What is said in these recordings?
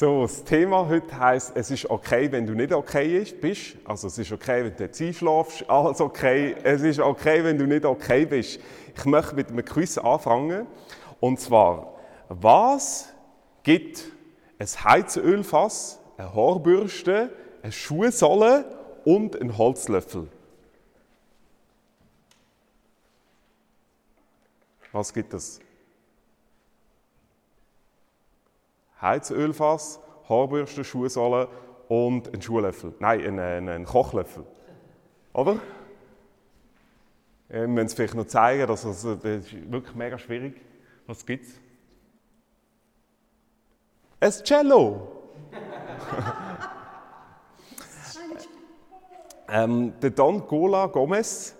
So, das Thema heute heisst, es ist okay, wenn du nicht okay bist. Also es ist okay, wenn du jetzt einschläfst, alles okay. Es ist okay, wenn du nicht okay bist. Ich möchte mit einem Quiz anfangen. Und zwar, was gibt ein Heizölfass, eine Haarbürste, eine Schuhsohle und einen Holzlöffel? Was gibt es? Heizölfass, Haarbürste, Schuhsohle und ein Schuhlöffel. Nein, ein, ein, ein Kochlöffel. Oder? Wir müssen es vielleicht noch zeigen, dass es, das ist wirklich mega schwierig. Was gibt es? Ein Cello! ähm, der Don Gola Gomez,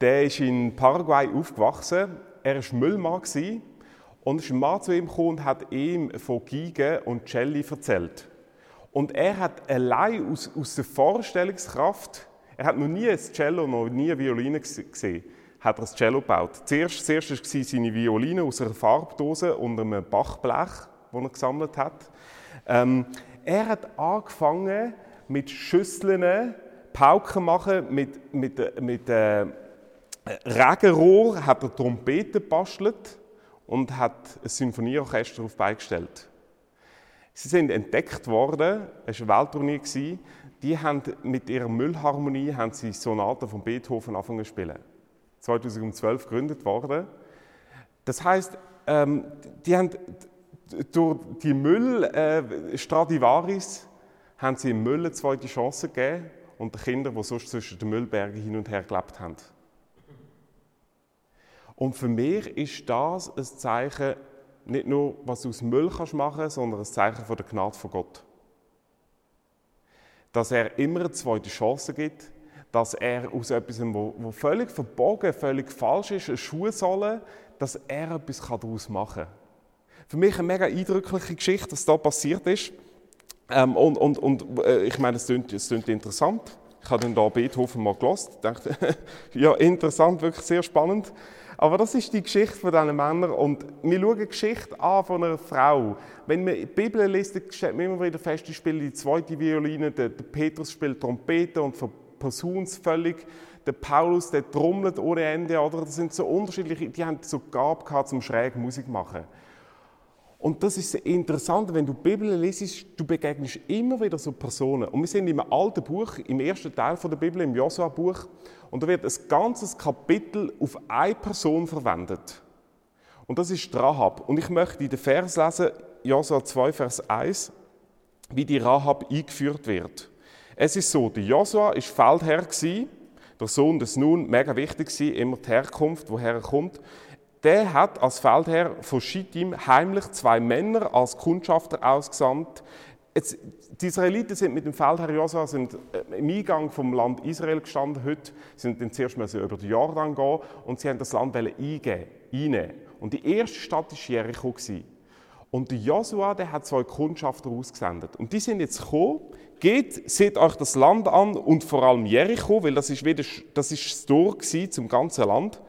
der ist in Paraguay aufgewachsen. Er war Müllmann und ein Mann zu ihm gekommen und hat ihm von Giga und Celli erzählt. Und er hat allein aus, aus der Vorstellungskraft, er hat noch nie ein Cello, noch nie eine Violine gesehen, hat er ein Cello gebaut. Zuerst, zuerst war seine Violine aus einer Farbdose und einem Bachblech, das er gesammelt hat. Ähm, er hat angefangen mit Schüsseln, Pauken machen, mit, mit, mit äh, Regenrohr hat er Trompeten gebastelt und hat ein Symphonieorchester auf beigestellt. Sie sind entdeckt worden, es war eine Welttournee, die haben mit ihrer Müllharmonie haben sie Sonaten von Beethoven angefangen zu spielen. 2012 gegründet worden. Das heißt, ähm, die haben durch die Müll äh, haben sie im Müll eine zweite Chance gegeben und den Kindern, die sonst zwischen den Müllbergen hin und her gelebt haben. Und für mich ist das ein Zeichen, nicht nur, was du aus Müll kannst machen sondern ein Zeichen von der Gnade von Gott. Dass er immer eine zweite Chance gibt, dass er aus etwas, wo, völlig verbogen, völlig falsch ist, eine Schuhsohle, dass er etwas daraus machen kann. Für mich eine mega eindrückliche Geschichte, was da passiert ist. Ähm, und und, und äh, ich meine, es klingt, es klingt interessant. Ich habe dann da Beethoven mal gelesen, dachte, ja, interessant, wirklich sehr spannend. Aber das ist die Geschichte von diesen Männern und wir schauen die Geschichte an von einer Frau. Wenn man die Bibel liest, stellt man immer wieder fest, die spielt die zweite Violine, der, der Petrus spielt Trompete und verpasst völlig. Der Paulus, der trommelt ohne Ende, oder? Das sind so unterschiedliche, die haben so Gabe gehabt, zum schräg Musik machen. Und das ist interessant, wenn du die Bibel liest, du begegnest immer wieder so Personen. Und wir sind im alten Buch, im ersten Teil der Bibel, im Josua-Buch, und da wird ein ganzes Kapitel auf eine Person verwendet. Und das ist Rahab. Und ich möchte in den Vers lesen, Josua 2, Vers 1, wie die Rahab eingeführt wird. Es ist so, der Josua war Feldherr, der Sohn des Nun, mega wichtig immer die Herkunft, woher er kommt der hat als Feldherr von Schittim heimlich zwei Männer als Kundschafter ausgesandt. Jetzt, die Israeliten sind mit dem Feldherr Josua sind äh, im Eingang vom Land Israel gestanden heute, sind dann zuerst mal über den Jordan gehen und sie haben das Land einnehmen. Und die erste Stadt war Jericho. Und der Josua, hat zwei Kundschafter ausgesendet. Und die sind jetzt gekommen, geht, seht euch das Land an und vor allem Jericho, weil das ist, wieder, das, ist das Tor zum ganzen Land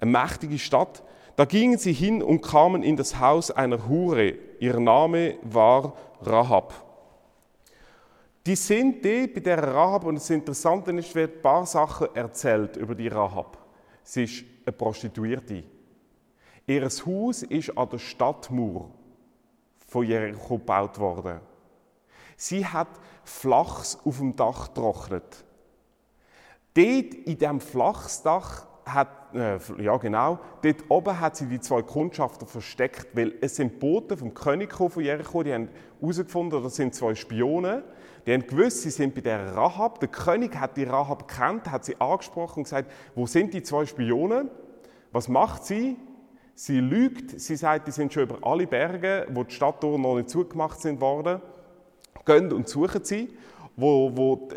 eine mächtige Stadt. Da gingen sie hin und kamen in das Haus einer Hure. Ihr Name war Rahab. Die sind die bei der Rahab, und das Interessante ist, wird ein paar Sachen erzählt über die Rahab. Sie ist eine Prostituierte. Ihr Haus ist an der Stadtmauer von Jericho gebaut worden. Sie hat Flachs auf dem Dach getrocknet. Dort in diesem Flachsdach hat, äh, ja genau, dort oben hat sie die zwei Kundschafter versteckt, weil es sind Boten vom König von Jericho, die haben herausgefunden, das sind zwei Spione, die haben gewusst, sie sind bei der Rahab. Der König hat die Rahab gekannt, hat sie angesprochen und gesagt, wo sind die zwei Spione? Was macht sie? Sie lügt, sie sagt, die sind schon über alle Berge, wo die Stadttore noch nicht zugemacht sind worden, gehen und suchen sie, wo, wo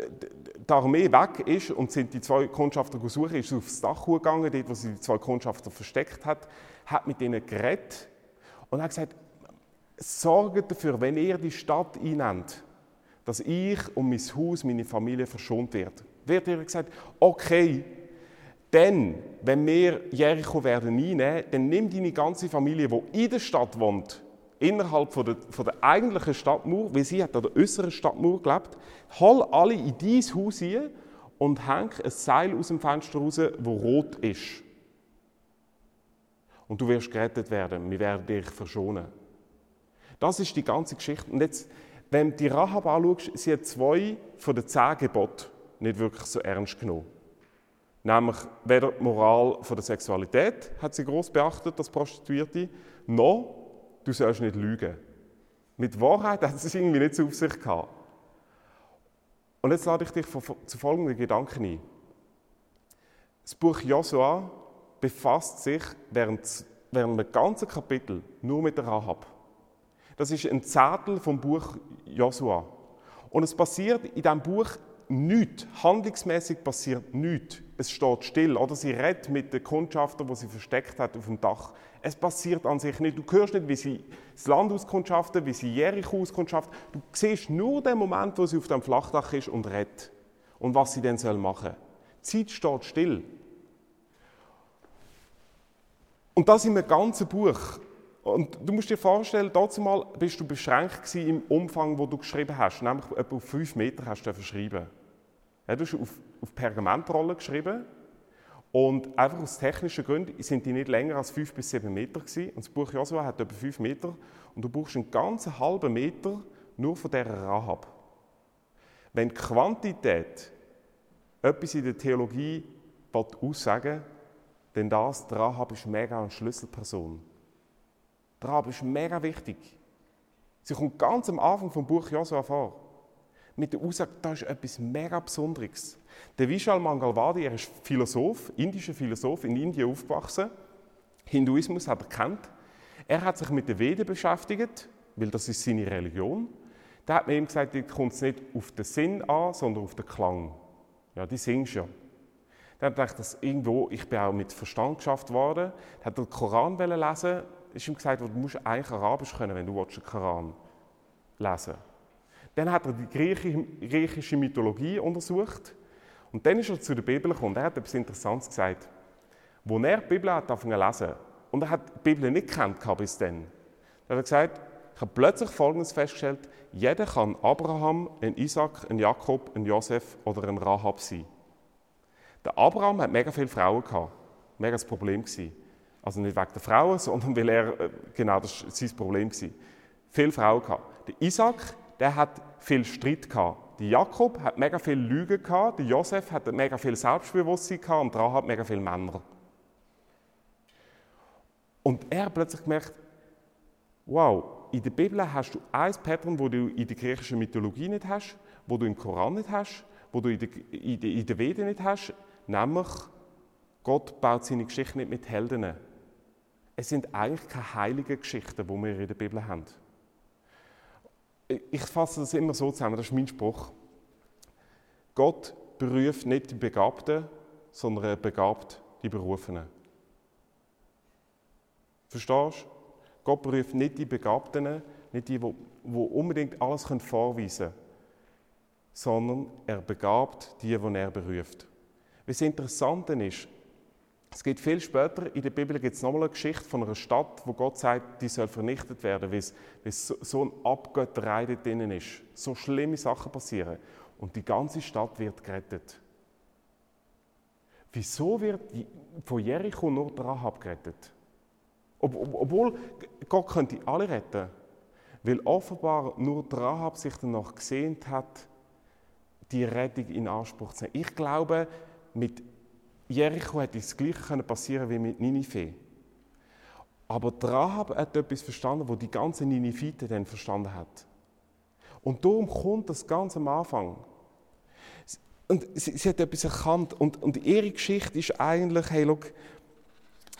die Armee weg ist und sind die zwei Kundschafter gesucht, ist aufs Dach gegangen, dort, wo sie die zwei Kundschafter versteckt hat, hat mit ihnen geredet und hat gesagt, sorgt dafür, wenn ihr die Stadt einnimmt, dass ich und mein Haus, meine Familie verschont wird. Wird ihr gesagt, okay, denn, wenn wir Jericho werden einnehmen, dann nimm deine ganze Familie, die in der Stadt wohnt, innerhalb von der, von der eigentlichen Stadtmauer, weil sie hat an der äußeren Stadtmauer gelebt, hol alle in dein Haus hin und häng ein Seil aus dem Fenster raus, wo rot ist. Und du wirst gerettet werden, wir werden dich verschonen. Das ist die ganze Geschichte. Und jetzt, wenn du die Rahab anschaust, sie hat zwei von den zehn Geboten nicht wirklich so ernst genommen. Nämlich weder die Moral von der Sexualität hat sie groß beachtet, das Prostituierte, noch du sollst nicht lügen. Mit Wahrheit hat es irgendwie nicht auf sich gehabt. Und jetzt lade ich dich zu folgenden Gedanken ein. Das Buch Josua befasst sich während, während einem ganzen Kapitel nur mit der Rahab. Das ist ein Zettel vom Buch Josua. Und es passiert in diesem Buch nichts. Handlungsmäßig passiert nichts. Es steht still. Oder sie redet mit den Kundschafter, die sie versteckt hat auf dem Dach. Es passiert an sich nicht. Du hörst nicht, wie sie das Land auskundschaften, wie sie Jericho auskundschaften. Du siehst nur den Moment, wo sie auf dem Flachdach ist und redet. Und was sie dann machen soll. Die Zeit steht still. Und das in einem ganzen Buch. Und du musst dir vorstellen, dazu mal bist du beschränkt im Umfang, wo du geschrieben hast. Nämlich etwa auf fünf Meter hast du verschrieben. Ja, du hast auf, auf Pergamentrollen geschrieben. Und einfach aus technischen Gründen sind die nicht länger als fünf bis sieben Meter gewesen. Und das Buch Josua hat etwa fünf Meter. Und du brauchst einen ganzen halben Meter nur von dieser Rahab. Wenn Quantität etwas in der Theologie aussagen denn das, die Rahab ist mega eine Schlüsselperson. Die Rahab ist mega wichtig. Sie kommt ganz am Anfang vom Buch Josua vor. Mit der Aussage, da ist etwas mega Besonderes. Der Vishal Mangalwadi, er ist Philosoph, indischer Philosoph, in Indien aufgewachsen. Hinduismus hat er kennt. Er hat sich mit den Veden beschäftigt, weil das ist seine Religion. Da hat man ihm gesagt, da kommt nicht auf den Sinn an, sondern auf den Klang. Ja, die singst ja. Dann dachte ich, irgendwo, ich bin auch mit Verstand geschafft worden. Dann hat er den Koran lesen. ist ihm gesagt, du musst eigentlich Arabisch können, wenn du den Koran lesen willst. Dann hat er die griechische Mythologie untersucht. Und dann ist er zu der Bibel gekommen. Er hat etwas Interessantes gesagt. Wo er die Bibel hat angefangen zu lesen, und er hat die Bibel nicht kennt bis dann hat er gesagt, ich habe plötzlich Folgendes festgestellt, jeder kann Abraham, ein Isaac, ein Jakob, ein Josef oder ein Rahab sein. Der Abraham hat mega viele Frauen gehabt. Mega das Problem gewesen. Also nicht wegen der Frauen, sondern weil er, äh, genau, das war sein Problem gewesen. Viele Frauen gehabt. Der Isaac, der hat viel Streit gehabt. Der Jakob hat mega viel Lügen gehabt. Der Josef hat mega viel Selbstbewusstsein gehabt und Rahab hat mega viele Männer. Und er hat plötzlich gemerkt, wow, in der Bibel hast du ein Pattern, wo du in der griechischen Mythologie nicht hast, wo du im Koran nicht hast, wo du in der, in der, in der Veda nicht hast, Nämlich, Gott baut seine Geschichte nicht mit Helden. Es sind eigentlich keine heiligen Geschichten, die wir in der Bibel haben. Ich fasse das immer so zusammen, das ist mein Spruch. Gott beruft nicht die Begabten, sondern er begabt die Berufenen. Verstehst du? Gott beruft nicht die Begabten, nicht die, die, unbedingt alles vorweisen können, sondern er begabt die, die er beruft. Was interessant ist, es gibt viel später in der Bibel gibt es nochmal eine Geschichte von einer Stadt, wo Gott sagt, die soll vernichtet werden, weil es, so, eine Abgötterei dort drin ist. So schlimme Sachen passieren. Und die ganze Stadt wird gerettet. Wieso wird von Jericho nur der Rahab gerettet? Ob, ob, obwohl Gott könnte alle retten. Weil offenbar nur der Rahab sich danach gesehnt hat, die Rettung in Anspruch zu nehmen. Ich glaube, mit Jericho hätte das Gleiche passieren wie mit Ninive. Aber Rahab hat etwas verstanden, wo die ganze Ninivite dann verstanden hat. Und darum kommt das ganz am Anfang. Und sie, sie hat etwas erkannt. Und, und ihre Geschichte ist eigentlich, hey, look,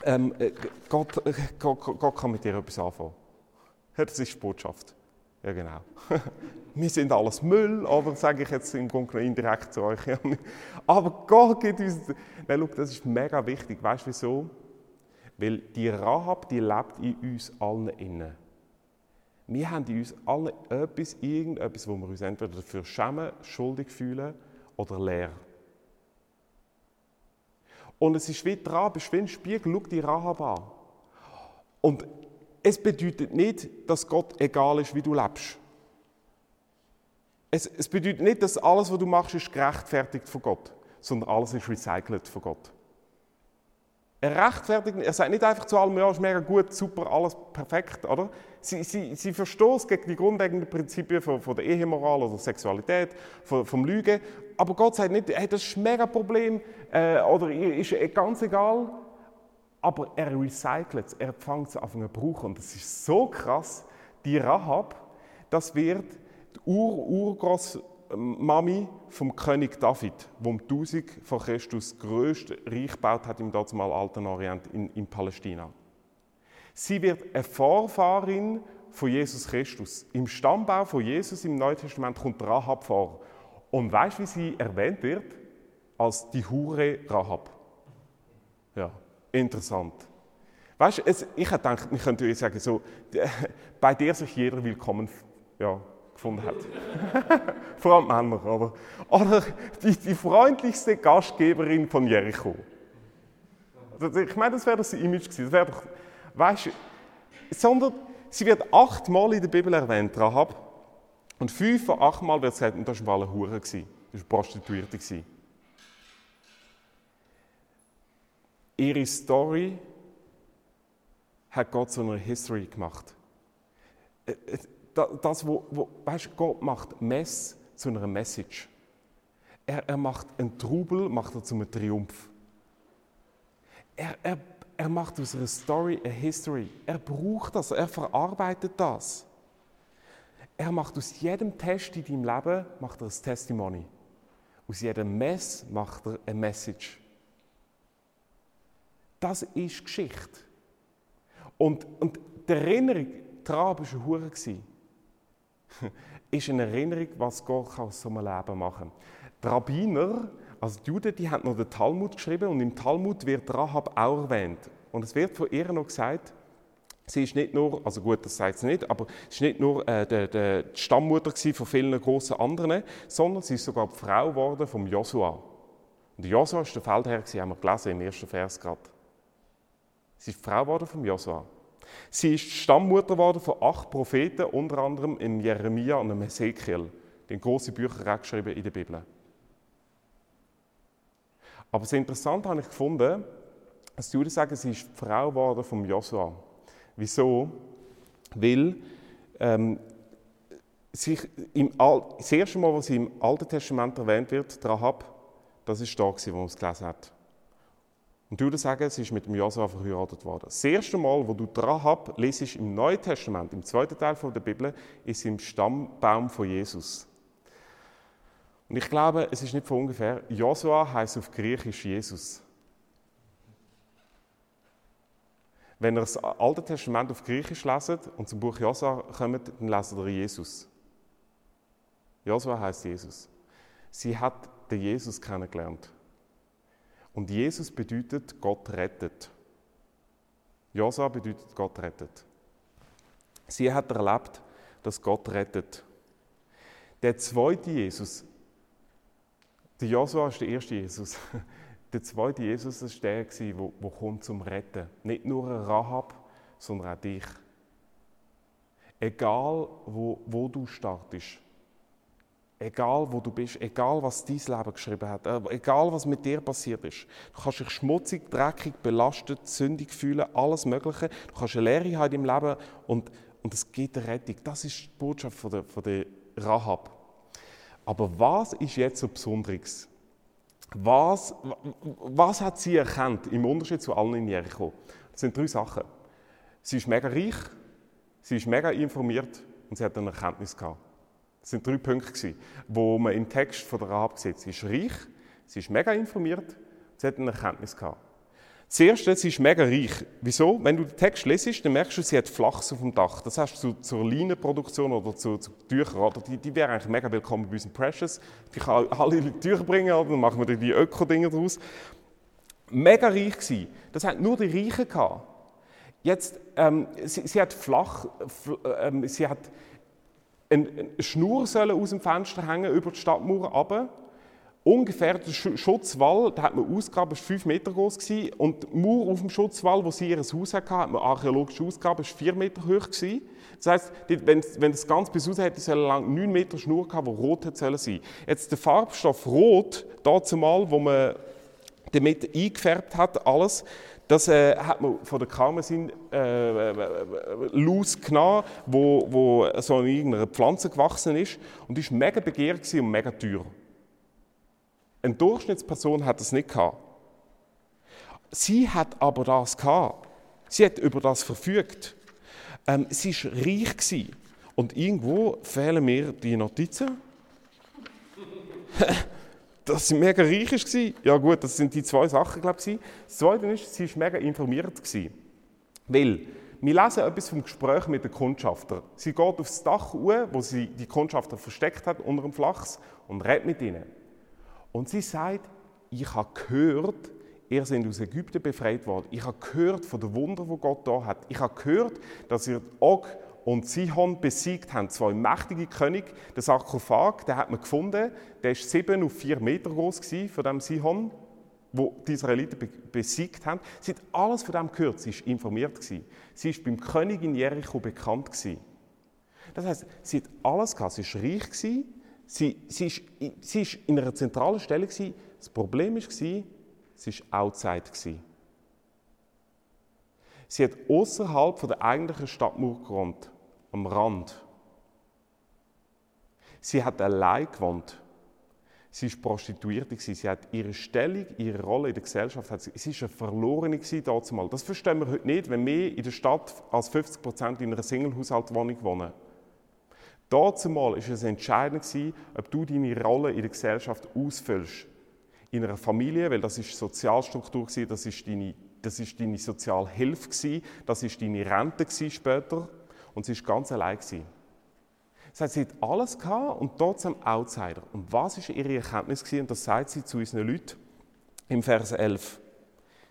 ähm, äh, Gott, äh, Gott, Gott, kann mit dir etwas anfangen. Das ist die Botschaft. Ja, genau. wir sind alles Müll, aber sage ich jetzt im Grunde indirekt zu euch. aber Gott gibt uns. Nein, schau, das ist mega wichtig. Weißt du wieso? Weil die Rahab, die lebt in uns allen innen. Wir haben in uns allen etwas, irgendetwas, wo wir uns entweder dafür schämen, schuldig fühlen oder leer. Und es ist wie dran, bist wie ein Spiegel, schau die Rahab an. Und es bedeutet nicht, dass Gott egal ist, wie du lebst. Es, es bedeutet nicht, dass alles, was du machst, ist gerechtfertigt von Gott, sondern alles ist recycelt von Gott. Er rechtfertigt, er sagt nicht einfach zu allem, ja, ist mega gut, super, alles perfekt, oder? Sie, sie, sie verstoßt gegen die grundlegenden Prinzipien von, von der Ehemoral oder Sexualität, von, vom Lügen. Aber Gott sagt nicht, hey, das ist ein mega Problem äh, oder ist ganz egal. Aber er recycelt es, er fängt es an zu brauchen. Und das ist so krass. Die Rahab, das wird die Ur-Urgroßmami vom König David, der um 1000 vor Christus das grösste Reich gebaut hat im damaligen Alten Orient in, in Palästina. Sie wird eine Vorfahrin von Jesus Christus. Im Stammbau von Jesus im Neuen Testament kommt Rahab vor. Und weißt du, wie sie erwähnt wird? Als die Hure Rahab. Ja, interessant. Weißt du, ich hätte gedacht, wir könnten sagen, so, bei der sich jeder willkommen ja, gefunden hat. Vor allem Männer, oder? Oder die, die freundlichste Gastgeberin von Jericho. Ich meine, das wäre das Image gewesen. Das wäre doch, weißt du, sondern sie wird achtmal in der Bibel erwähnt, Rahab. Und fünf von achtmal wird gesagt, das war eine Hure, das war eine Prostituierte. Ihre Story hat Gott zu einer History gemacht. Äh, äh, das, wo, wo weißt, Gott macht Mess zu einer Message. Er, er macht einen Trubel, macht er zu einem Triumph. Er, er, er macht aus einer Story eine History. Er braucht das, er verarbeitet das. Er macht aus jedem Test in deinem Leben macht er ein Testimony. Aus jedem Mess macht er eine Message. Das ist Geschichte. Und, und die Erinnerung daran war Hure. ist eine Erinnerung, was Gott aus so einem Leben machen kann. Die Rabbiner, also die Juden, die haben noch den Talmud geschrieben und im Talmud wird Rahab auch erwähnt. Und es wird von ihr noch gesagt, sie ist nicht nur, also gut, das sagt sie nicht, aber sie ist nicht nur äh, die, die Stammmutter von vielen großen anderen, sondern sie ist sogar die Frau geworden vom Josua. Und Josua war der Feldherr, haben wir gelesen im ersten Vers gerade. Sie ist die Frau geworden vom Josua. Sie ist Stammmutter geworden von acht Propheten, unter anderem im Jeremia und im Ezekiel, den großen Bücher geschrieben in der Bibel. Aber das Interessante habe ich gefunden, dass die Juden sagen, sie ist die Frau geworden vom Josua. Wieso? Weil ähm, sich im Al das erste Mal, was im Alten Testament erwähnt wird, Rahab, das ist da, wo man es gelesen hat. Und die Juden sagen, sie ist mit dem Josua verheiratet worden. Das erste Mal, wo du Rahab lesest im Neuen Testament, im zweiten Teil der Bibel, ist im Stammbaum von Jesus. Und ich glaube, es ist nicht von ungefähr, Josua heißt auf Griechisch Jesus. Wenn ihr das Alte Testament auf Griechisch leset und zum Buch Josua kommt, dann lest ihr Jesus. Josua heißt Jesus. Sie hat den Jesus kennengelernt. Und Jesus bedeutet, Gott rettet. Josua bedeutet, Gott rettet. Sie hat erlebt, dass Gott rettet. Der zweite Jesus, der Josua ist der erste Jesus. Der zweite Jesus war der, der, der kommt zum Retten. Nicht nur Rahab, sondern auch dich. Egal, wo, wo du startest, egal wo du bist, egal was dein Leben geschrieben hat, äh, egal was mit dir passiert ist. Du kannst dich schmutzig, dreckig, belastet, sündig fühlen, alles Mögliche. Du kannst eine Lehre haben im Leben und, und es gibt eine Rettung. Das ist die Botschaft von der, von der Rahab. Aber was ist jetzt so Besonderes? Was, was hat sie erkannt im Unterschied zu allen in Jericho? Das sind drei Sachen. Sie ist mega reich, sie ist mega informiert und sie hat eine Erkenntnis gehabt. Das sind drei Punkte, wo man im Text von der Rahab sieht. Sie ist reich, sie ist mega informiert, sie hat eine Erkenntnis gehabt. Das sie ist mega reich. Wieso? Wenn du den Text lesest, dann merkst du, sie hat Flachs auf dem Dach. Das heißt, zu, zur Leinenproduktion oder zu, zu Tüchern, oder die, die wäre eigentlich mega willkommen bei uns in Precious. Die kann alle Tücher bringen, oder? dann machen wir die Öko-Dinger daraus. Mega reich gewesen. Das hat nur die Reichen gehabt. Jetzt, ähm, sie, sie, hat flach, ähm, sie hat eine Schnur aus dem Fenster hängen über die Stadtmauer runter ungefähr der Schutzwall, den hat man ausgegraben, war 5 Meter groß und die Mauer auf dem Schutzwall, wo sie ihr Haus hatten, hat man archäologisch ausgegraben, war 4 Meter hoch gewesen. Das heisst, wenn, das ganz bis raus hätte, soll lang 9 Meter Schnur haben, die rot hätte sollen sein. Jetzt der Farbstoff Rot, dazu mal, wo man damit eingefärbt hat, alles, das äh, hat man von der Karmesin äh, Luz genommen, wo, wo so in irgendeiner Pflanze gewachsen ist und war mega begehrt und mega teuer. Eine Durchschnittsperson hat das nicht gehabt. Sie hat aber das gehabt. Sie hat über das verfügt. Ähm, sie war reich gewesen. Und irgendwo fehlen mir die Notizen. dass sie mega reich war. Ja gut, das sind die zwei Sachen, glaube ich. Das Zweite ist, sie war mega informiert. Weil, wir lesen etwas vom Gespräch mit den Kundschafter. Sie geht aufs Dach hoch, wo sie die Kundschafter versteckt hat, unter dem Flachs, und redet mit ihnen. Und sie sagt, ich habe gehört, ihr seid aus Ägypten befreit worden. Ich habe gehört von den Wundern, die Gott da hat. Ich habe gehört, dass ihr Og und Sihon besiegt haben. Zwei mächtige Könige. Der Sarkophag, den hat man gefunden. Der ist sieben auf vier Meter groß von dem Sihon, wo die Israeliten besiegt haben. Sie hat alles von dem gehört. Sie war informiert Sie ist beim König in Jericho bekannt Das heißt, sie hat alles gehabt. Sie war reich Sie, sie, ist, sie ist in einer zentralen Stelle Das Problem war, sie war outside Sie hat außerhalb der eigentlichen Stadtmauer gewohnt am Rand. Sie hat allein gewohnt. Sie war Prostituierte. Sie hat ihre Stellung, ihre Rolle in der Gesellschaft. Hat sie, sie war eine Verlorene damals. Das verstehen wir heute nicht, wenn wir in der Stadt als 50 Prozent in einer Single-Haushaltwohnung wohnen. Dazumal war es entscheidend, ob du deine Rolle in der Gesellschaft ausfüllst. In einer Familie, weil das ist Sozialstruktur, das ist deine, das ist deine Sozialhilfe, das ist deine Rente später und sie war ganz allein. Sie hat alles gehabt und trotzdem Outsider. Und was war ihre Erkenntnis? Und das sagt sie zu unseren Leuten im Vers 11.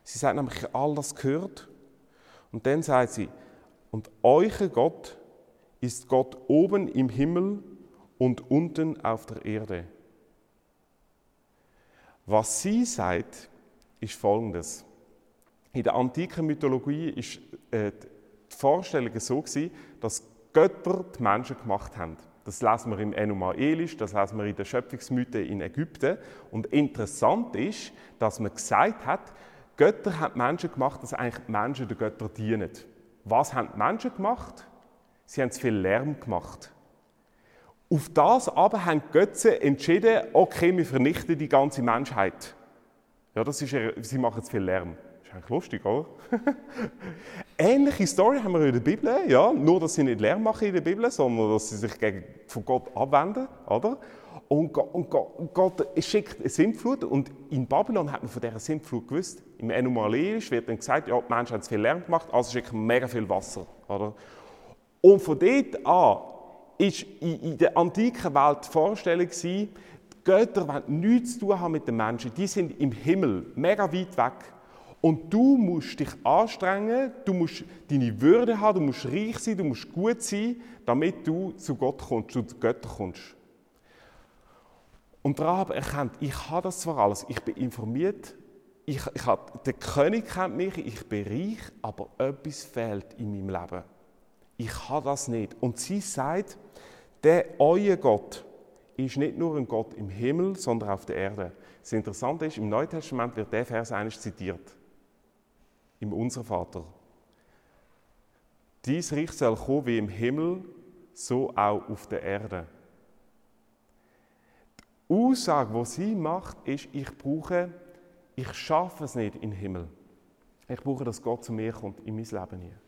Sie sagt nämlich, all das gehört. Und dann sagt sie, und euer Gott ist Gott oben im Himmel und unten auf der Erde. Was sie sagt, ist folgendes. In der antiken Mythologie ist äh, die Vorstellung so gewesen, dass Götter die Menschen gemacht haben. Das lesen wir im Enuma Elish, das lesen wir in den Schöpfungsmythen in Ägypten. Und interessant ist, dass man gesagt hat, Götter haben Menschen gemacht, dass eigentlich die Menschen den Göttern dienen. Was haben die Menschen gemacht? Sie haben zu viel Lärm gemacht. Auf das aber haben die Götze entschieden, okay, wir vernichten die ganze Menschheit. Ja, das ist, sie machen zu viel Lärm eigentlich lustig, oder? Ähnliche Story haben wir in der Bibel, ja? nur dass sie nicht Lärm machen in der Bibel, sondern dass sie sich gegen, von Gott abwenden. Oder? Und, Gott, und Gott, Gott schickt eine Sintflut und in Babylon hat man von dieser Sintflut gewusst. Im Enumalerisch wird dann gesagt, ja, die Menschen haben zu viel Lärm gemacht, also schicken mega viel Wasser. Oder? Und von dort an ist in, der antiken Welt die Vorstellung die Götter wollen nichts zu tun haben mit den Menschen. Die sind im Himmel, mega weit weg. Und du musst dich anstrengen, du musst deine Würde haben, du musst reich sein, du musst gut sein, damit du zu Gott kommst, zu Göttern kommst. Und Rahab erkennt, ich habe das zwar alles, ich bin informiert, ich, ich habe, der König kennt mich, ich bin reich, aber etwas fehlt in meinem Leben. Ich habe das nicht. Und sie sagt, der euer Gott ist nicht nur ein Gott im Himmel, sondern auf der Erde. Das Interessante ist, im Neuen Testament wird der Vers eigentlich zitiert im Unser Vater. Dies Reich soll kommen wie im Himmel, so auch auf der Erde. Die Aussage, die sie macht, ist, ich brauche, ich schaffe es nicht im Himmel. Ich brauche, dass Gott zu mir kommt in mein Leben hier.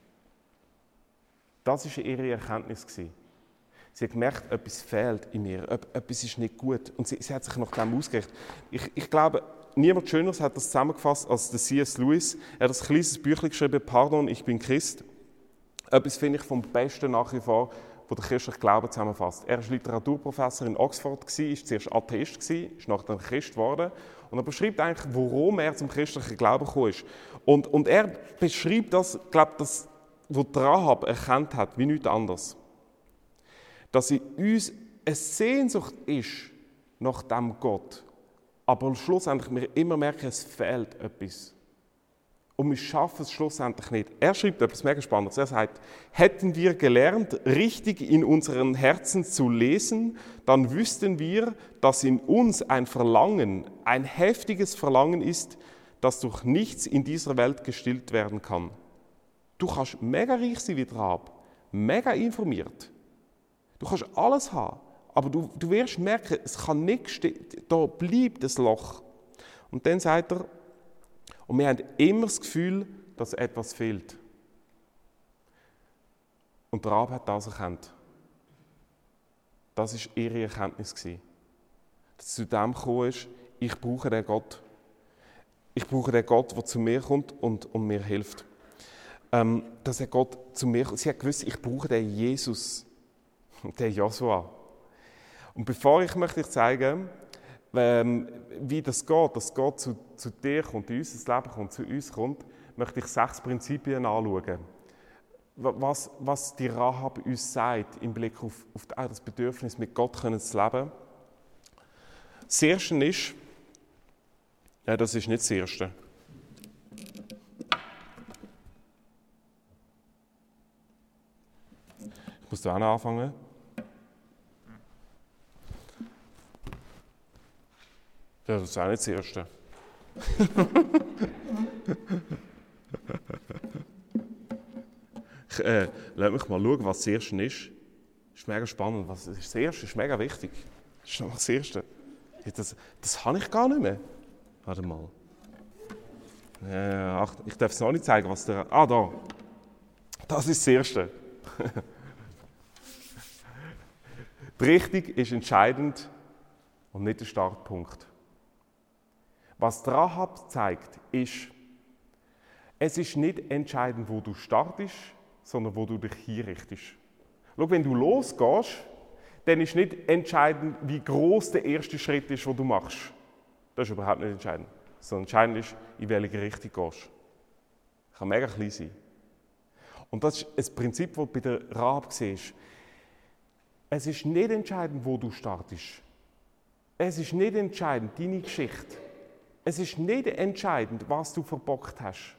Das war ihre Erkenntnis. Sie hat gemerkt, etwas fehlt in mir, etwas ist nicht gut. Und sie, sie hat sich nach dem ausgerichtet. Ich, ich glaube, niemand Schöneres hat das zusammengefasst als der C.S. Lewis. Er hat ein kleines Büchlein geschrieben, Pardon, ich bin Christ. Etwas finde ich vom Besten nach wie vor, wo der christliche Glauben zusammenfasst. Er war Literaturprofessor in Oxford, war zuerst Atheist, ist nachher Christ geworden. Und er beschreibt eigentlich, warum er zum christlichen Glauben gekommen ist. Und, und er beschreibt das, glaube das, was Rahab erkannt hat, wie nichts anderes. Dass in uns eine Sehnsucht ist nach dem Gott, aber schlussendlich wir immer merken, es fehlt etwas. Und wir schaffen es schlussendlich nicht. Er schreibt etwas mega Spannendes. Er sagt, hätten wir gelernt, richtig in unseren Herzen zu lesen, dann wüssten wir, dass in uns ein Verlangen, ein heftiges Verlangen ist, das durch nichts in dieser Welt gestillt werden kann. Du kannst mega reich sein wie Rab, mega informiert. Du kannst alles haben, aber du, du wirst merken, es kann nicht da bleibt das Loch. Und dann sagt er, und wir haben immer das Gefühl, dass etwas fehlt. Und der Rab hat das erkannt. Das war ihre Erkenntnis. Dass zu dem gekommen ist, ich brauche den Gott. Ich brauche den Gott, der zu mir kommt und, und mir hilft. Ähm, dass er Gott zu mir kommt. Sie hat gewusst, ich brauche den Jesus, den Joshua. Und bevor ich möchte ich zeigen, ähm, wie das geht, dass Gott zu, zu dir kommt, in unser Leben kommt, zu uns kommt, möchte ich sechs Prinzipien anschauen. Was, was die Rahab uns sagt im Blick auf, auf das Bedürfnis, mit Gott zu leben. Das Erste ist, ja, das ist nicht das Erste. Ich muss da auch noch anfangen. Das ist auch nicht das Erste. ich, äh, lass mich mal schauen, was das Erste ist. Das ist mega spannend. Was ist das Erste? Das ist mega wichtig. Das ist noch das Erste. Das, das habe ich gar nicht mehr. Warte mal. Äh, ach, ich darf es noch nicht zeigen, was der. Ah, da. Das ist das Erste. Die Richtung ist entscheidend und nicht der Startpunkt. Was Rahab zeigt, ist, es ist nicht entscheidend, wo du startest, sondern wo du dich hinrichtest. Schau, wenn du losgehst, dann ist nicht entscheidend, wie groß der erste Schritt ist, den du machst. Das ist überhaupt nicht entscheidend. Sondern entscheidend ist, in welche Richtung du gehst. Kann mega klein sein. Und das ist ein Prinzip, das du bei der Rahab siehst. Es ist nicht entscheidend, wo du startest. Es ist nicht entscheidend, deine Geschichte. Es ist nicht entscheidend, was du verbockt hast.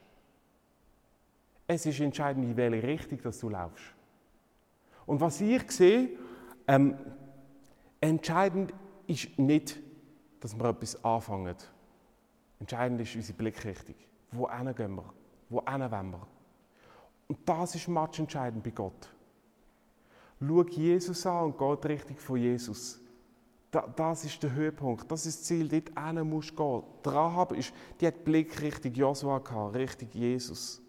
Es ist entscheidend, in welche Richtung dass du laufst. Und was ich sehe, ähm, entscheidend ist nicht, dass wir etwas anfangen. Entscheidend ist unsere Blickrichtung. Wo gehen wir? Wo wollen wir? Und das ist entscheidend bei Gott. Schau Jesus an und geh die Richtung von Jesus das ist der Höhepunkt, das ist das Ziel, dort musst du gehen. Die Rahab ist, die hat Blick Richtung Josua gehabt, Richtung Jesus.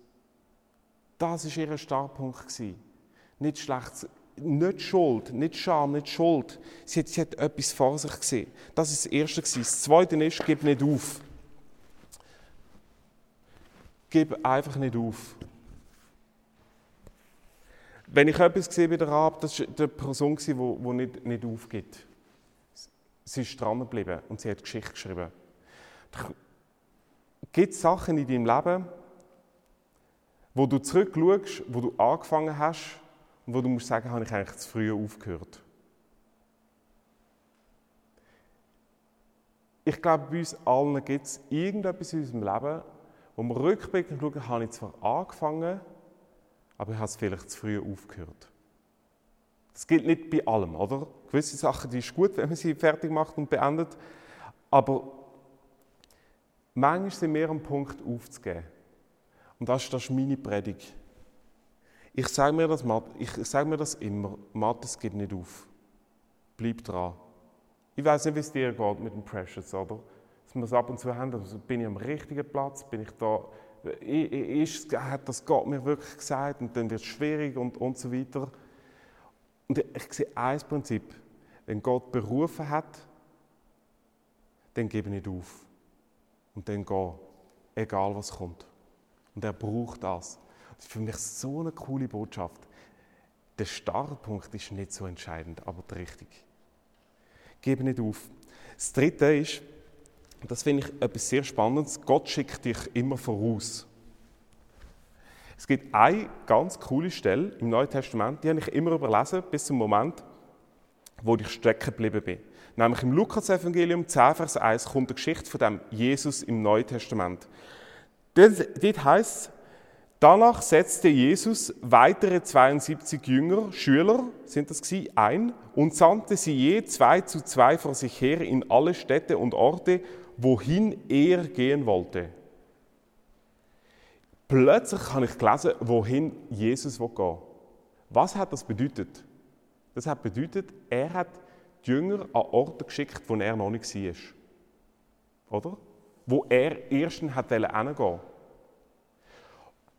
Das war ihr Startpunkt. Nicht schlecht, nicht Schuld, nicht Scham, nicht Schuld. Sie hat, sie hat etwas vor sich gesehen. Das ist das Erste. Das Zweite ist, gib nicht auf. Gib einfach nicht auf. Wenn ich etwas der Rahab, das war die Person, die nicht, nicht aufgibt. Sie ist dran geblieben und sie hat Geschichte geschrieben. Gibt es Sachen in deinem Leben, wo du zurückschaust, wo du angefangen hast und wo du musst sagen, habe ich eigentlich zu früh aufgehört? Ich glaube, bei uns allen gibt es irgendetwas in unserem Leben, wo wir rückblickend schauen, habe ich zwar angefangen, aber ich habe es vielleicht zu früh aufgehört. Das gilt nicht bei allem, oder? Gewisse Sachen, die ist gut, wenn man sie fertig macht und beendet, aber manchmal sind wir am Punkt aufzugeben. Und das, das ist meine Predigt. Ich sage mir das, ich sage mir das immer, Matthias, gib nicht auf. Bleib dran. Ich weiß nicht, wie es dir geht mit dem Precious, oder? Dass wir es ab und zu haben, also bin ich am richtigen Platz, bin ich da, ist, hat das Gott mir wirklich gesagt und dann wird es schwierig und, und so weiter. Und ich sehe ein Prinzip. Wenn Gott berufen hat, dann gebe nicht auf. Und dann geh, egal was kommt. Und er braucht das. Das ist für mich so eine coole Botschaft. Der Startpunkt ist nicht so entscheidend, aber die Richtung. Gebe nicht auf. Das Dritte ist, das finde ich etwas sehr Spannendes, Gott schickt dich immer voraus. Es gibt eine ganz coole Stelle im Neuen Testament, die habe ich immer überlesen, bis zum Moment, wo ich stecken geblieben bin. Nämlich im Lukas-Evangelium 10, Vers 1 kommt eine Geschichte von dem Jesus im Neuen Testament. Dort heißt es, danach setzte Jesus weitere 72 Jünger, Schüler sind das gewesen, ein und sandte sie je zwei zu zwei vor sich her in alle Städte und Orte, wohin er gehen wollte. Plötzlich habe ich gelesen, wohin Jesus gehen will. Was hat das bedeutet? Das hat bedeutet, er hat die Jünger an Orte geschickt, wo er noch nicht war. Oder? Wo er erstens hat hingehen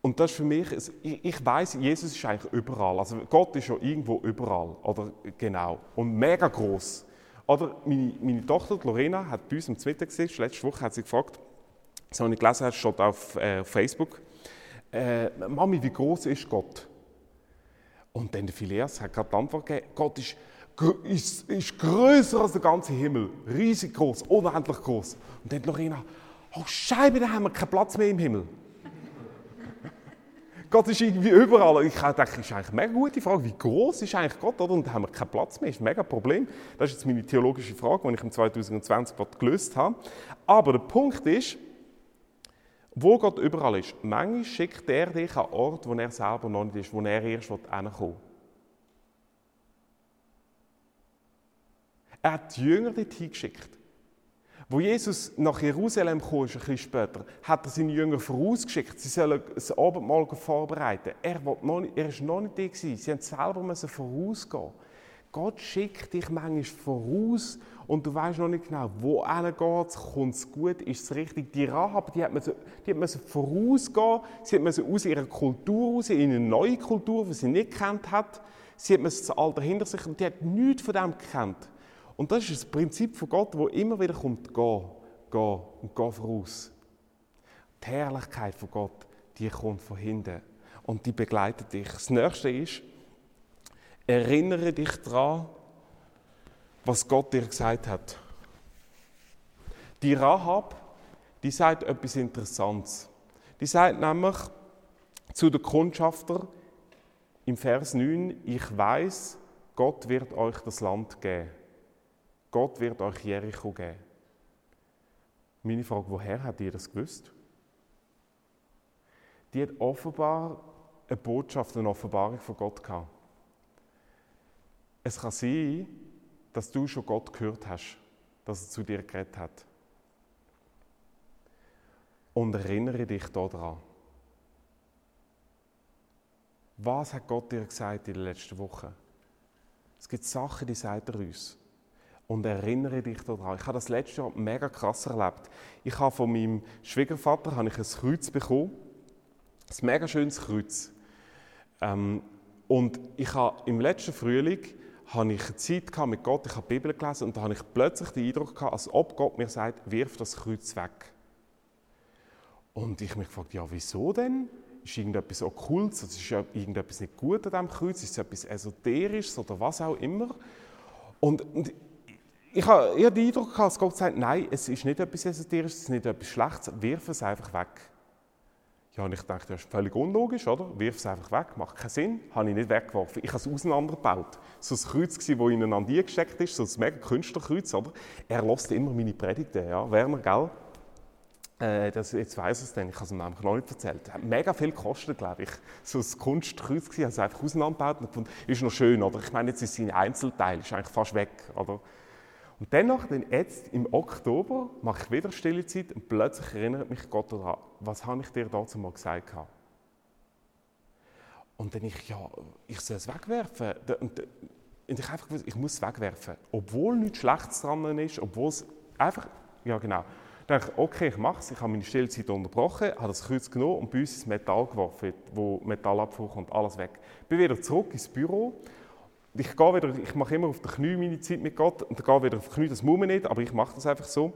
Und das ist für mich, ich, ich weiß, Jesus ist eigentlich überall. Also Gott ist ja irgendwo überall. Oder genau. Und mega groß. Oder meine, meine Tochter Lorena hat bei uns im Twitter gesehen, letzte Woche hat sie gefragt, so habe ich gelesen, es steht auf, äh, auf Facebook, äh, Mami, wie groß ist Gott? Und dann der Phileas hat gerade die Antwort gegeben, Gott ist, ist, ist größer als der ganze Himmel, riesig groß, unendlich groß. Und dann Lorena, oh Scheibe, da haben wir keinen Platz mehr im Himmel. Gott ist irgendwie überall. Ich dachte, das ist eigentlich eine mega gute Frage. Wie groß ist eigentlich Gott? Oder? Und da haben wir keinen Platz mehr. Das ist ein mega Problem. Das ist jetzt meine theologische Frage, die ich im 2020 gelöst habe. Aber der Punkt ist, wo Gott überall ist, manchmal schickt er dich an Ort, wo er selber noch nicht ist, wo er erst hinkommen. Er hat die Jünger dorthin geschickt. Wo Jesus nach Jerusalem kam, ein bisschen später, hat er seine Jünger vorausgeschickt, sie sollen das Abendmahl vorbereiten. Er noch nicht, noch nicht da gewesen. Sie mussten selber vorausgehen. Gott schickt dich manchmal voraus und du weißt noch nicht genau, wo geht kommt es gut, ist es richtig. Die Rahab, die hat man, die hat man vorausgehen, sie hat man aus ihrer Kultur raus, in eine neue Kultur, die sie nicht kennt hat. Sie hat man das Alter hinter sich und die hat nichts von dem gekannt. Und das ist das Prinzip von Gott, wo immer wieder kommt, geh, geh und geh voraus. Die Herrlichkeit von Gott, die kommt von hinten und die begleitet dich. Das Nächste ist, erinnere dich daran, was Gott dir gesagt hat. Die Rahab, die sagt etwas Interessantes. Die sagt nämlich zu den Kundschafter im Vers 9, ich weiß, Gott wird euch das Land geben. Gott wird euch Jericho geben. Meine Frage, woher hat ihr das gewusst? Die hat offenbar eine Botschaft, eine Offenbarung von Gott gehabt. Es kann sein, dass du schon Gott gehört hast, dass er zu dir geredet hat. Und erinnere dich daran. Was hat Gott dir gesagt in den letzten Wochen? Es gibt Sachen, die sagt er uns und erinnere dich daran. Ich habe das letzte Jahr mega krass erlebt. Ich habe von meinem Schwiegervater habe ich ein Kreuz bekommen, ein mega schönes Kreuz. Ähm, und ich habe im letzten Frühling habe ich Zeit mit Gott, ich habe die Bibel gelesen und da habe ich plötzlich den Eindruck gehabt, als ob Gott mir sagt, wirf das Kreuz weg. Und ich mich gefragt, ja, wieso denn? Ist irgendetwas Okkultes? Ist irgendetwas nicht gut an diesem Kreuz? Ist es etwas Esoterisches oder was auch immer? Und, und ich ich habe den Eindruck gehabt, dass Gott sagt, nein, es ist nicht etwas Esoterisches, es ist nicht etwas Schlechtes, wirf es einfach weg. Ja, und ich dachte, das ist völlig unlogisch, oder? Wirf es einfach weg, macht keinen Sinn. Habe ich nicht weggeworfen. Ich habe es auseinandergebaut. So ein Kreuz, das ineinander gesteckt ist, so ein mega Künstlerkreuz, oder? Er lässt immer meine Predigten, ja. Werner, gell? Äh, das, jetzt er es dann, ich habe es ihm nämlich noch nicht erzählt. Hat mega viel gekostet, glaube ich. So ein Kunstkreuz, ich habe es einfach auseinandergebaut und ist noch schön, oder? Ich meine, jetzt ist sein Einzelteil, ist eigentlich fast weg, oder? Und dennoch, dann jetzt im Oktober, mache ich wieder stille Zeit und plötzlich erinnert mich Gott daran, was habe ich dir dazu mal gesagt? Und dann ich, ja, ich soll es wegwerfen. Und ich einfach ich muss es wegwerfen. Obwohl nichts Schlechtes dran ist, obwohl es einfach, ja genau. Dann dachte ich, okay, ich mache es. Ich habe meine Stillzeit unterbrochen, habe das Kreuz genommen und bei uns ins Metall geworfen, wo Metallabfuhr kommt, alles weg. Bin wieder zurück ins Büro ich, gehe wieder, ich mache immer auf den Knie meine Zeit mit Gott und dann gehe wieder auf die Knie, das muss man nicht, aber ich mache das einfach so.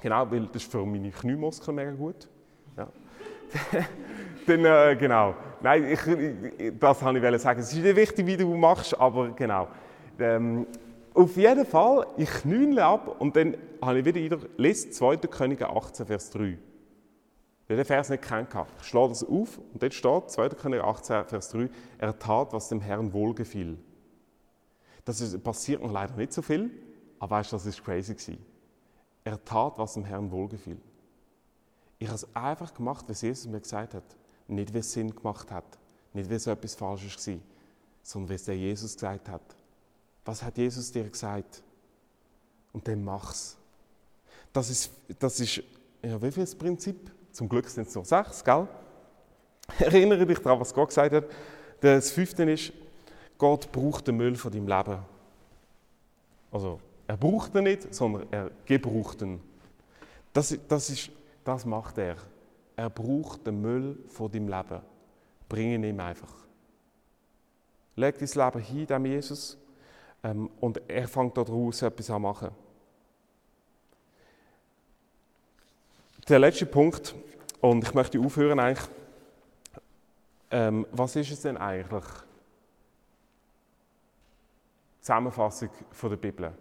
Genau, weil das ist für meine Kniemuskeln mega gut. Ja. dann, äh, genau. Nein, ich, das wollte ich sagen. Es ist nicht wichtig, wie du machst, aber genau. Ähm, auf jeden Fall, ich knülle ab und dann habe ich wieder wieder, lese 2. Könige 18, Vers 3. Wer den Vers nicht kennt, ich schlage das auf und dort steht, 2. Könige 18, Vers 3, er tat, was dem Herrn wohlgefiel. Das ist, passiert noch leider nicht so viel, Aber weißt du, das war crazy. Er tat, was dem Herrn wohlgefiel. Ich habe es einfach gemacht, wie Jesus mir gesagt hat. Nicht, wie es Sinn gemacht hat. Nicht, wie es etwas Falsches war. Sondern wie es der Jesus gesagt hat. Was hat Jesus dir gesagt? Und dann mach's. Das ist, das ist ja, wie viel das Prinzip? Zum Glück sind es nur sechs, gell? Erinnere dich daran, was Gott gesagt hat. Das fünfte ist, Gott braucht den Müll von deinem Leben. Also, er braucht ihn nicht, sondern er gebraucht ihn. Das, das, ist, das macht er. Er braucht den Müll von deinem Leben. Bring ihn ihm einfach. Leg dein Leben hin, dem Jesus, ähm, und er fängt daraus etwas an machen. Der letzte Punkt, und ich möchte aufhören eigentlich, ähm, was ist es denn eigentlich? Zusammenfassung der Bibel.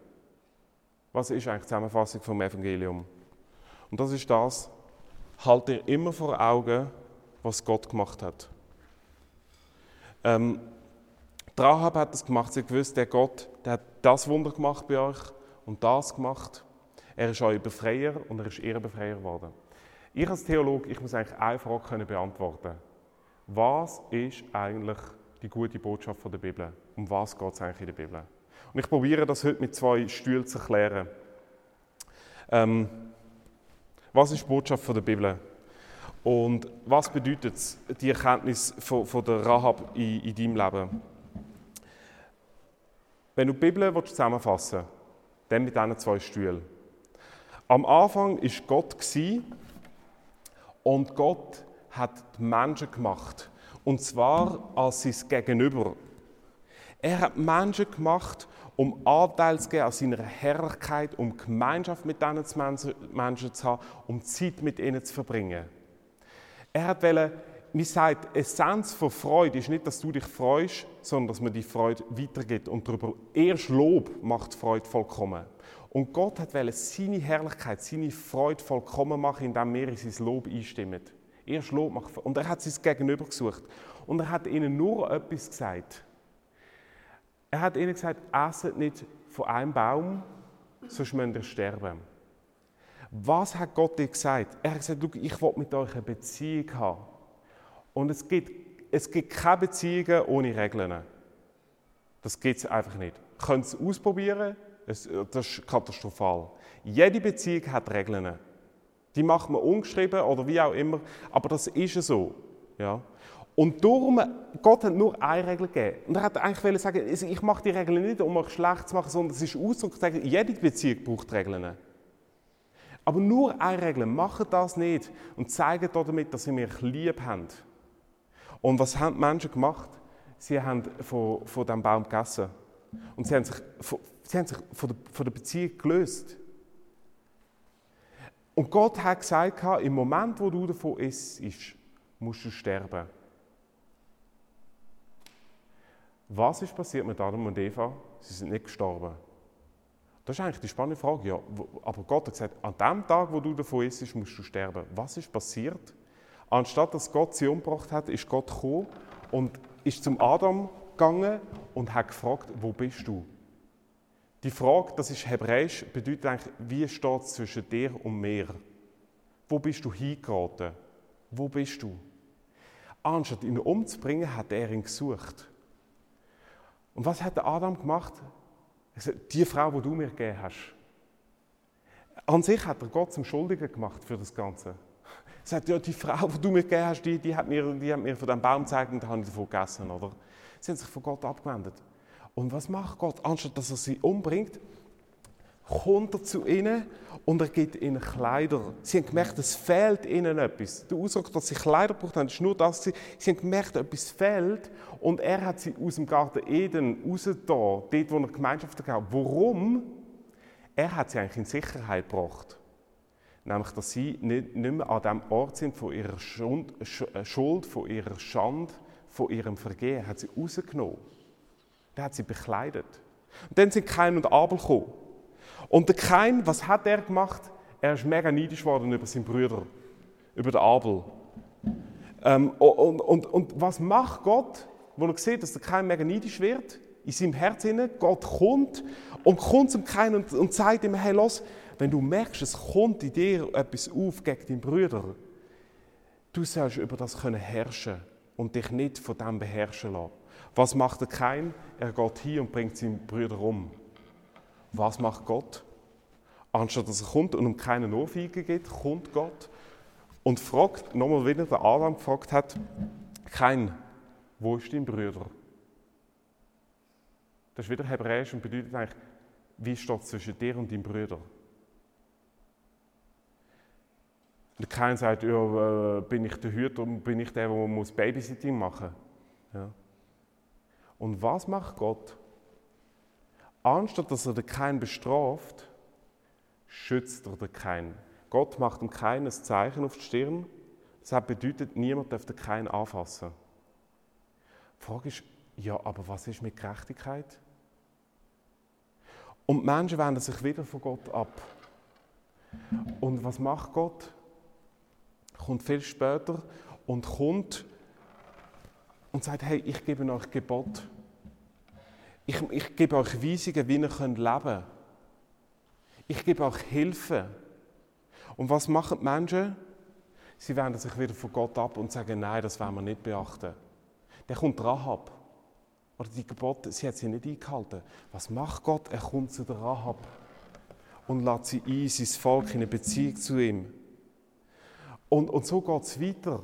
Was ist eigentlich die Zusammenfassung vom Evangelium? Und das ist das, halt dir immer vor Augen, was Gott gemacht hat. Ähm, Rahab hat das gemacht, sie gewusst, der Gott, der hat das Wunder gemacht bei euch und das gemacht. Er ist euer Befreier und er ist ihr Befreier geworden. Ich als Theologe, ich muss eigentlich eine Frage können beantworten. Was ist eigentlich die gute Botschaft der Bibel? Um was geht es eigentlich in der Bibel? Und ich probiere das heute mit zwei Stühlen zu erklären. Ähm, was ist die Botschaft der Bibel? Und was bedeutet die Erkenntnis von, von der Rahab in, in deinem Leben? Wenn du die Bibel zusammenfassen willst, dann mit diesen zwei Stühlen. Am Anfang war Gott und Gott hat die Menschen gemacht. Und zwar als sein Gegenüber. Er hat Menschen gemacht, um Anteil zu geben an seiner Herrlichkeit, um Gemeinschaft mit diesen Menschen zu haben, um Zeit mit ihnen zu verbringen. Er hat wollen, mir sagt, Essenz von Freude ist nicht, dass du dich freust, sondern dass man die Freude weitergibt. Und darüber erst Lob macht Freude vollkommen. Und Gott hat wollen, seine Herrlichkeit, seine Freude vollkommen machen, indem wir in sein Lob einstimmen. Erst Lob machen. Und er hat sein Gegenüber gesucht. Und er hat ihnen nur etwas gesagt. Er hat ihnen gesagt, esset nicht von einem Baum, sonst müsst ihr sterben. Was hat Gott dir gesagt? Er hat gesagt, ich will mit euch eine Beziehung haben. Und es gibt, es gibt keine Beziehungen ohne Regeln. Das gibt es einfach nicht. Ihr könnt es ausprobieren, das ist katastrophal. Jede Beziehung hat Regeln. Die macht man ungeschrieben oder wie auch immer, aber das ist so. Ja. Und darum, Gott hat nur eine Regel gegeben. Und er hat eigentlich sagen, ich mache die Regeln nicht, um euch schlecht zu machen, sondern es ist Ausdruck, sagen, jede Beziehung braucht Regeln. Aber nur eine Regel, macht das nicht und zeigt damit, dass ihr mich lieb habt. Und was haben die Menschen gemacht? Sie haben von, von diesem Baum gegessen. Und sie haben sich von, sie haben sich von, der, von der Beziehung gelöst. Und Gott hat gesagt, im Moment, wo du davon isst, musst du sterben. Was ist passiert mit Adam und Eva? Sie sind nicht gestorben. Das ist eigentlich die spannende Frage. Ja, aber Gott hat gesagt, an dem Tag, wo du davon isst, musst du sterben. Was ist passiert? Anstatt dass Gott sie umgebracht hat, ist Gott gekommen und ist zum Adam gegangen und hat gefragt, wo bist du? Die Frage, das ist hebräisch, bedeutet eigentlich, wie steht es zwischen dir und mir? Wo bist du hingeraten? Wo bist du? Anstatt ihn umzubringen, hat er ihn gesucht. Und was hat Adam gemacht? Er sagt, die Frau, die du mir gegeben hast. An sich hat er Gott zum Schuldigen gemacht für das Ganze. Er sagt, ja, die Frau, die du mir gegeben hast, die, die, hat, mir, die hat mir von diesem Baum gezeigt und da habe ich davon gegessen, oder? Sie haben sich von Gott abgewendet. Und was macht Gott? Anstatt dass er sie umbringt, kommt er zu ihnen und er gibt ihnen Kleider. Sie haben gemerkt, es fehlt ihnen etwas. Der Ausdruck, dass sie Kleider braucht haben, ist nur das. Sie, sie haben gemerkt, etwas fehlt und er hat sie aus dem Garten Eden rausgetan, dort, wo er Gemeinschaft gab. Warum? Er hat sie eigentlich in Sicherheit gebracht. Nämlich, dass sie nicht, nicht mehr an dem Ort sind von ihrer äh, Schuld, von ihrer Schande, von ihrem Vergehen, hat sie rausgenommen. Der hat sie bekleidet. Und dann sind Kain und Abel gekommen. Und der Kain, was hat er gemacht? Er ist mega neidisch geworden über seinen Brüder, über den Abel. Ähm, und, und, und was macht Gott, wo er sieht, dass der Kain mega neidisch wird? in seinem Herz hinein. Gott kommt und kommt zum Kain und, und sagt ihm, hey, los, wenn du merkst, es kommt in dir etwas auf gegen deinen Bruder, du sollst über das können herrschen und dich nicht von dem beherrschen lassen. Was macht der Kain? Er geht hin und bringt seinen Bruder um. Was macht Gott? Anstatt dass er kommt und ihm keine Ohrfeige gibt, kommt Gott und fragt, nochmal wieder der Adam gefragt hat, Kain, wo ist dein Bruder? Das ist wieder hebräisch und bedeutet eigentlich, wie steht es zwischen dir und deinem Bruder? Und keiner sagt, ja, äh, bin ich der Hüter und bin ich der, der Babysitting machen muss. Ja. Und was macht Gott? Anstatt dass er den Kain bestraft, schützt er den Kain. Gott macht dem Kain ein Zeichen auf die Stirn. Das bedeutet, niemand darf den Kain anfassen. Die Frage ist, ja, aber was ist mit Gerechtigkeit? Und die Menschen wenden sich wieder von Gott ab. Und was macht Gott? kommt viel später und kommt und sagt, hey, ich gebe euch Gebot. Ich, ich gebe euch Weisungen, wie ihr könnt leben könnt. Ich gebe euch Hilfe. Und was machen die Menschen? Sie wenden sich wieder von Gott ab und sagen, nein, das werden wir nicht beachten. Der kommt Rahab. Oder die Gebote, sie hat sie nicht eingehalten. Was macht Gott? Er kommt zu der Rahab und lässt sie ein, sein Volk in eine Beziehung zu ihm. Und, und so geht es weiter.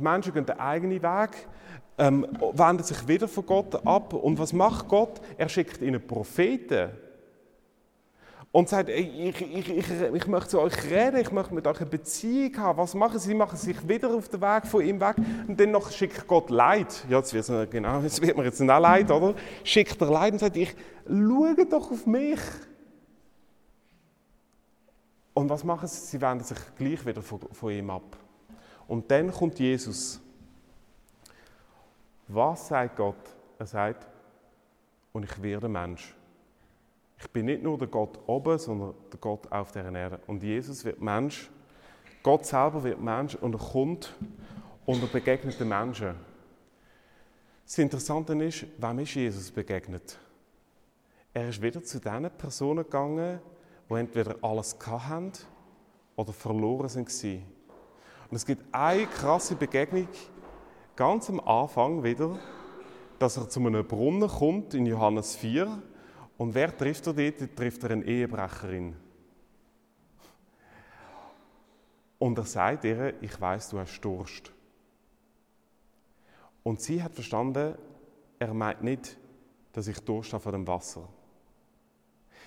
Die Menschen gehen den eigenen Weg, ähm, wenden sich wieder von Gott ab. Und was macht Gott? Er schickt ihnen Propheten. Und sagt, ich, ich, ich, ich möchte zu euch reden, ich möchte mit euch eine Beziehung haben. Was machen sie? Sie machen sich wieder auf den Weg von ihm weg. Und dann noch schickt Gott Leid. Ja, jetzt wird, genau, jetzt wird mir jetzt nicht leid, oder? Schickt er Leid und sagt, ich, schaue doch auf mich. Und was machen sie? Sie wenden sich gleich wieder von, von ihm ab. Und dann kommt Jesus. Was sagt Gott? Er sagt, und ich werde Mensch. Ich bin nicht nur der Gott oben, sondern der Gott auf der Erde. Und Jesus wird Mensch. Gott selber wird Mensch und er kommt und er begegnet den Menschen. Das Interessante ist, wem ist Jesus begegnet? Er ist wieder zu den Personen gegangen, die entweder alles hatten oder verloren waren. Und es gibt eine krasse Begegnung, ganz am Anfang wieder, dass er zu einem Brunnen kommt in Johannes 4. Und wer trifft er dort? Trifft er eine Ehebrecherin. Und er sagt ihr, ich weiß, du hast Durst. Und sie hat verstanden, er meint nicht, dass ich Durst habe von dem Wasser.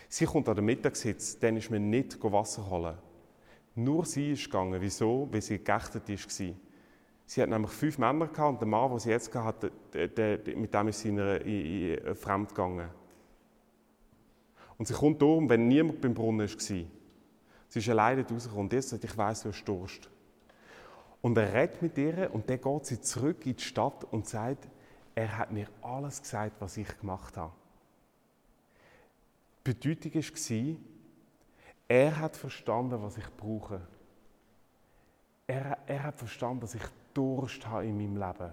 Sie kommt an den Mittagssitz, dann ist man nicht Wasser holen. Nur sie ist gegangen. Wieso? Weil sie geächtet war. Sie hat nämlich fünf Männer gehabt und der Mann, den sie jetzt hatte, mit dem ist sie in, in, fremd gegangen. Und sie kommt darum, wenn niemand beim Brunnen war. Sie ist alleine rausgekommen und jetzt sagt, ich weiss, du hast Durst. Und er redet mit ihr und dann geht sie zurück in die Stadt und sagt, er hat mir alles gesagt, was ich gemacht habe. Die Bedeutung war, er hat verstanden, was ich brauche. Er, er hat verstanden, dass ich Durst habe in meinem Leben.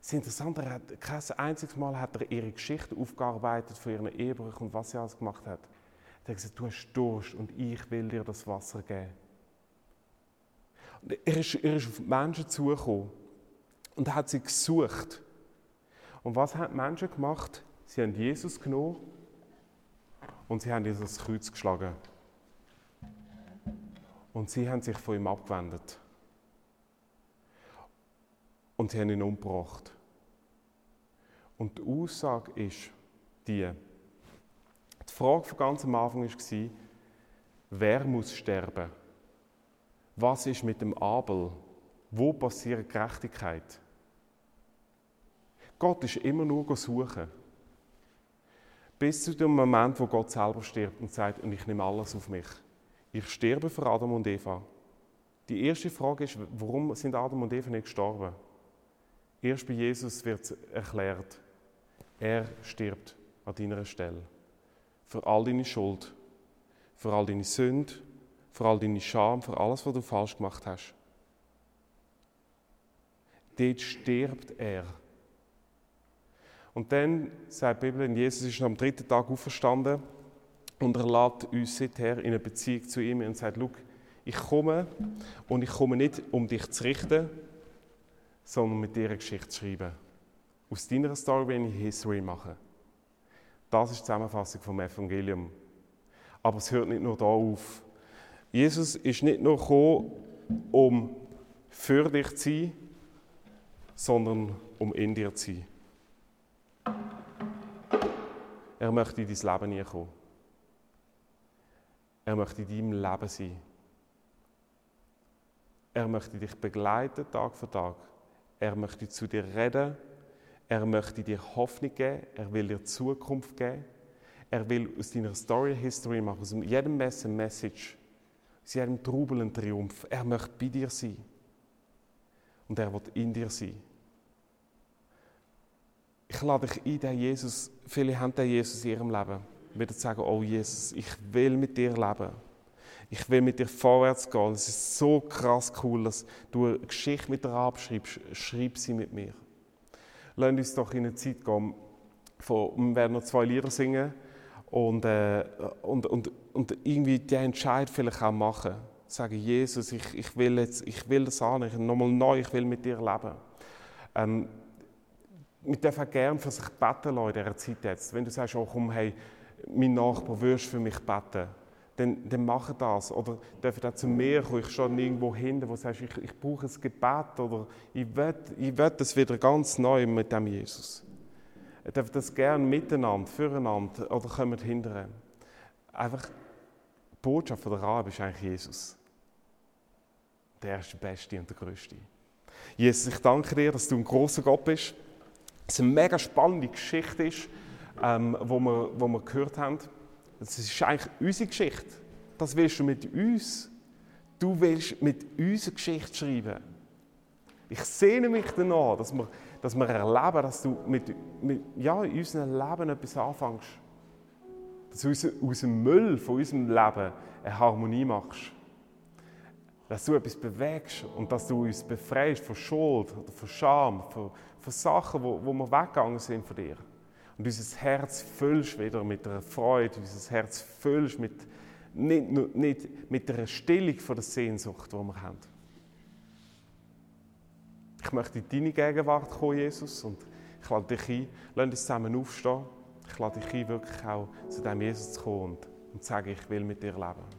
Es ist interessant, er hat, kein einziges Mal hat er ihre Geschichte aufgearbeitet von ihren Ehebrüchen und was sie alles gemacht hat. Er hat gesagt, du hast Durst und ich will dir das Wasser geben. Und er, ist, er ist auf Menschen zugekommen und hat sie gesucht. Und was haben die Menschen gemacht? Sie haben Jesus genommen und sie haben dieses Kreuz geschlagen. Und sie haben sich von ihm abgewendet. Und sie haben ihn umgebracht. Und die Aussage ist die, die Frage von ganz am Anfang war, wer muss sterben? Was ist mit dem Abel? Wo passiert Gerechtigkeit? Gott ist immer nur suchen. Bis zu dem Moment, wo Gott selber stirbt und sagt, und ich nehme alles auf mich. Ich sterbe für Adam und Eva. Die erste Frage ist, warum sind Adam und Eva nicht gestorben? Erst bei Jesus wird erklärt, er stirbt an deiner Stelle. Für all deine Schuld, für all deine Sünde, für all deine Scham, für alles, was du falsch gemacht hast. Dort stirbt er Und dann sagt die Bibel, Jesus ist am dritten Tag auferstanden und er lädt uns seither in eine Beziehung zu ihm und sagt, ich komme und ich komme nicht, um dich zu richten, sondern mit dir eine Geschichte zu schreiben. Aus deiner Story will ich History machen. Das ist die Zusammenfassung vom Evangelium. Aber es hört nicht nur da auf. Jesus ist nicht nur gekommen, um für dich zu sein, sondern um in dir zu sein. Er möchte in dein Leben kommen. Er möchte in deinem Leben sein. Er möchte dich begleiten, Tag für Tag. Er möchte zu dir reden. Er möchte dir Hoffnung geben. Er will dir Zukunft geben. Er will aus deiner Story History machen, aus jedem Mess Message, aus jedem Trubel ein Triumph. Er möchte bei dir sein. Und er wird in dir sein. Ich lade dich ein, den Jesus, viele haben den Jesus in ihrem Leben, wieder zu sagen, oh Jesus, ich will mit dir leben. Ich will mit dir vorwärts gehen. Es ist so krass cool, dass du eine Geschichte mit dir abschreibst. Schreib sie mit mir. Lass uns doch in eine Zeit gehen, von, wir werden noch zwei Lieder singen und, äh, und, und, und irgendwie den Entscheid vielleicht auch machen. Sagen, Jesus, ich, ich, will, jetzt, ich will das an, ich, nochmal neu, ich will mit dir leben. Ähm, wir dürfen gerne für sich beten in dieser Zeit jetzt. Wenn du sagst, oh komm, hey, mein Nachbar, würdest für mich beten? Dann, dann mach das. Oder dürfen auch zu mir kommen. Ich stehe irgendwo hinten, wo du sagst, ich, ich brauche ein Gebet oder ich will, ich das wieder ganz neu mit dem Jesus. Ihr dürft das gerne miteinander, füreinander oder kommt hinterher. Einfach, die Botschaft der Rabe ist eigentlich Jesus. Der ist der Beste und der Größte. Jesus, ich danke dir, dass du ein großer Gott bist es eine mega spannende Geschichte ist, ähm, wo, wir, wo wir gehört haben. Das ist eigentlich unsere Geschichte. Das willst du mit uns. Du willst mit uns eine Geschichte schreiben. Ich sehne mich danach, dass wir, dass wir erleben, dass du mit, mit, ja, in unserem Leben etwas anfängst. Dass du aus dem Müll von unserem Leben eine Harmonie machst. Dass du etwas bewegst und dass du uns befreist von Schuld oder von Scham, von, von Sachen, wo, wo wir weggegangen sind von dir. Und unser Herz füllst wieder mit einer Freude, unser Herz füllst mit, nicht, nicht mit der Stillung von der Sehnsucht, die wir haben. Ich möchte in deine Gegenwart kommen, Jesus, und ich lade dich ein, lass uns zusammen aufstehen. Ich lade dich ein, wirklich auch zu diesem Jesus zu kommen und, und zu sagen, ich will mit dir leben.